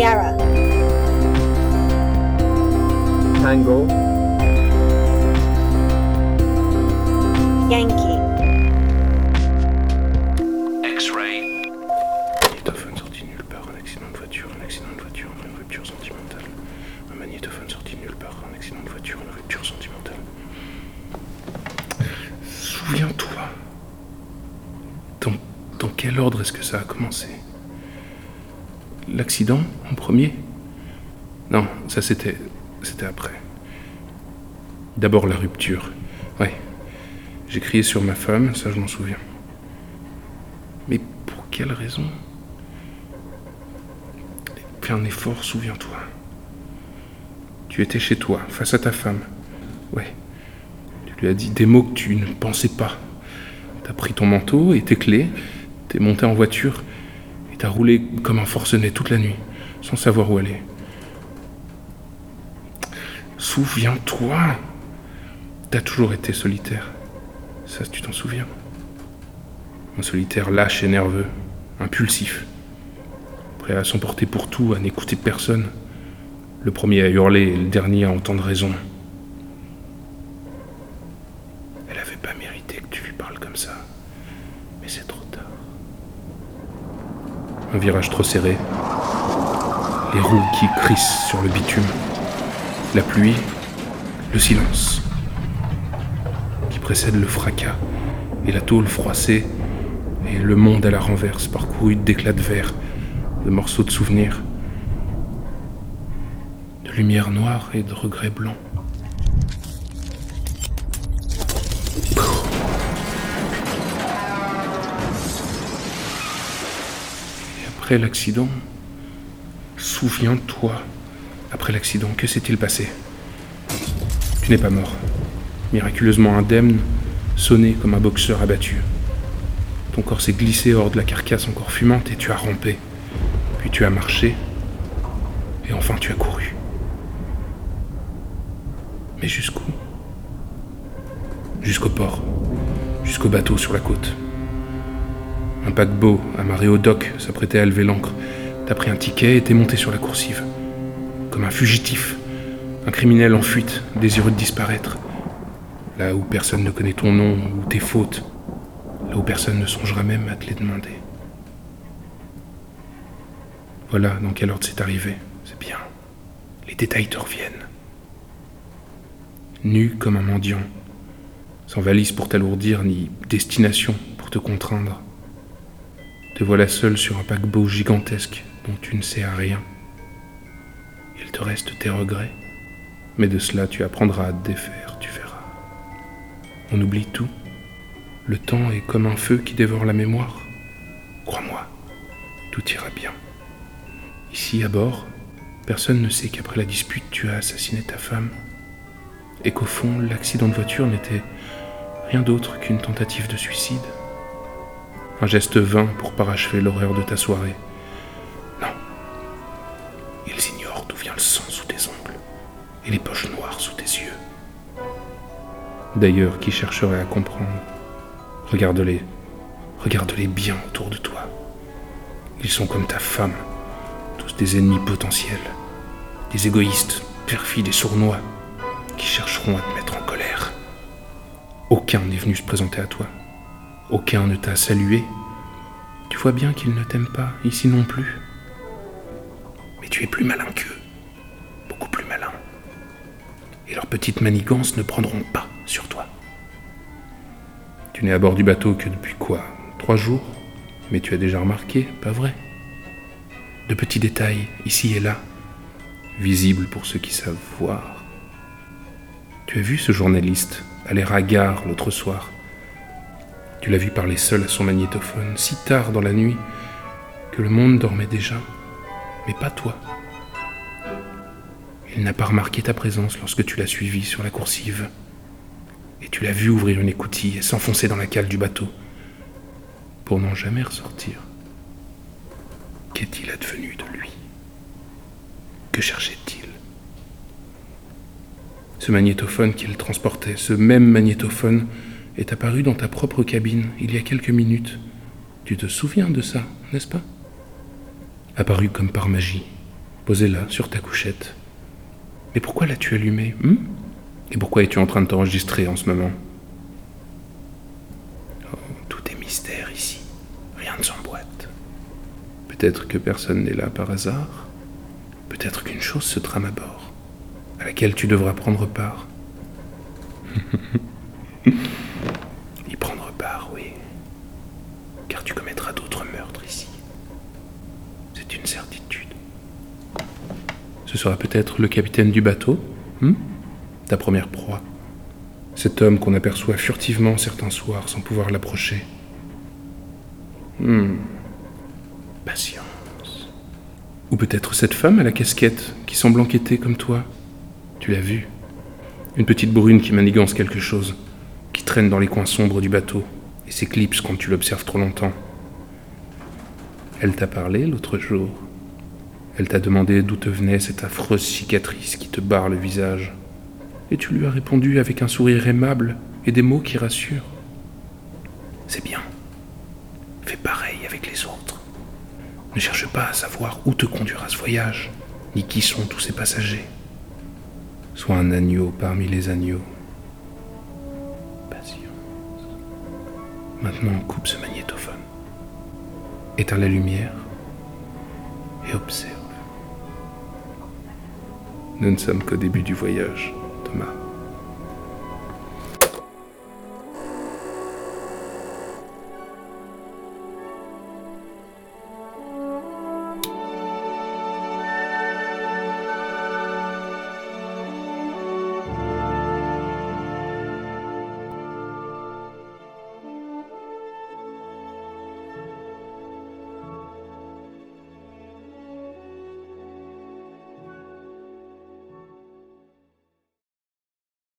Sierra. Tango. Yankee. X-ray. magnétophone sorti nulle part, un accident de voiture, un accident de voiture, une rupture sentimentale. Un magnétophone sorti nulle part, un accident de voiture, une rupture sentimentale. Souviens-toi. Dans, dans quel ordre est-ce que ça a commencé? L'accident en premier? Non, ça c'était. c'était après. D'abord la rupture. Ouais. J'ai crié sur ma femme, ça je m'en souviens. Mais pour quelle raison? Fais un effort, souviens-toi. Tu étais chez toi, face à ta femme. Ouais. Tu lui as dit des mots que tu ne pensais pas. T'as pris ton manteau et tes clés, t'es monté en voiture t'as roulé comme un forcené toute la nuit, sans savoir où aller. Souviens-toi. T'as toujours été solitaire. Ça, tu t'en souviens. Un solitaire lâche et nerveux, impulsif, prêt à s'emporter pour tout, à n'écouter personne. Le premier à hurler et le dernier à entendre raison. Elle avait pas mérité que tu lui parles comme ça. Mais c'est trop tard. Un virage trop serré. Les roues qui crissent sur le bitume. La pluie. Le silence. Qui précède le fracas. Et la tôle froissée. Et le monde à la renverse, parcouru d'éclats de verre, de morceaux de souvenirs, de lumière noire et de regrets blancs. Après l'accident, souviens-toi, après l'accident, que s'est-il passé? Tu n'es pas mort, miraculeusement indemne, sonné comme un boxeur abattu. Ton corps s'est glissé hors de la carcasse encore fumante et tu as rampé. Puis tu as marché. Et enfin tu as couru. Mais jusqu'où? Jusqu'au port. Jusqu'au bateau sur la côte. Un paquebot amarré au dock s'apprêtait à lever l'ancre. T'as pris un ticket et t'es monté sur la coursive. Comme un fugitif. Un criminel en fuite, désireux de disparaître. Là où personne ne connaît ton nom ou tes fautes là où personne ne songera même à te les demander. Voilà dans quel ordre c'est arrivé, c'est bien. Les détails te reviennent. Nu comme un mendiant, sans valise pour t'alourdir, ni destination pour te contraindre. Te voilà seul sur un paquebot gigantesque dont tu ne sais à rien. Il te reste tes regrets, mais de cela tu apprendras à te défaire, tu verras. On oublie tout. Le temps est comme un feu qui dévore la mémoire. Crois-moi, tout ira bien. Ici, à bord, personne ne sait qu'après la dispute, tu as assassiné ta femme. Et qu'au fond, l'accident de voiture n'était rien d'autre qu'une tentative de suicide. Un geste vain pour parachever l'horreur de ta soirée. Non. Ils ignorent d'où vient le sang sous tes ongles et les poches noires sous tes yeux. D'ailleurs, qui chercherait à comprendre? Regarde-les. Regarde-les bien autour de toi. Ils sont comme ta femme, tous des ennemis potentiels, des égoïstes, perfides et sournois, qui chercheront à te mettre en colère. Aucun n'est venu se présenter à toi. Aucun ne t'a salué. Tu vois bien qu'ils ne t'aiment pas, ici non plus. Mais tu es plus malin qu'eux. Beaucoup plus malin. Et leurs petites manigances ne prendront pas sur toi. Tu n'es à bord du bateau que depuis quoi? Trois jours? Mais tu as déjà remarqué, pas vrai? De petits détails, ici et là, visibles pour ceux qui savent voir. Tu as vu ce journaliste, à l'air l'autre soir? Tu l'as vu parler seul à son magnétophone, si tard dans la nuit, que le monde dormait déjà, mais pas toi. Il n'a pas remarqué ta présence lorsque tu l'as suivi sur la coursive et tu l'as vu ouvrir une écoutille et s'enfoncer dans la cale du bateau pour n'en jamais ressortir. Qu'est-il advenu de lui? Que cherchait-il? Ce magnétophone qu'il transportait, ce même magnétophone, est apparu dans ta propre cabine il y a quelques minutes. Tu te souviens de ça, n'est-ce pas? Apparu comme par magie, posée là, sur ta couchette. Mais pourquoi l'as-tu allumée hmm? Et pourquoi es-tu en train de t'enregistrer en ce moment? Oh, tout est mystère ici. Rien ne s'emboîte. Peut-être que personne n'est là par hasard. Peut-être qu'une chose se trame à bord, à laquelle tu devras prendre part. y prendre part, oui. Car tu commettras d'autres meurtres ici. C'est certitude. Ce sera peut-être le capitaine du bateau, hmm? Ta première proie. Cet homme qu'on aperçoit furtivement certains soirs sans pouvoir l'approcher. Hmm. Patience. Ou peut-être cette femme à la casquette qui semble enquêter comme toi. Tu l'as vue. Une petite brune qui manigance quelque chose, qui traîne dans les coins sombres du bateau et s'éclipse quand tu l'observes trop longtemps. Elle t'a parlé l'autre jour. Elle t'a demandé d'où te venait cette affreuse cicatrice qui te barre le visage. Et tu lui as répondu avec un sourire aimable et des mots qui rassurent. C'est bien. Fais pareil avec les autres. Ne cherche pas à savoir où te conduira ce voyage, ni qui sont tous ces passagers. Sois un agneau parmi les agneaux. Patience. Maintenant, coupe ce magnétophone. Éteins la lumière et observe. Nous ne sommes qu'au début du voyage.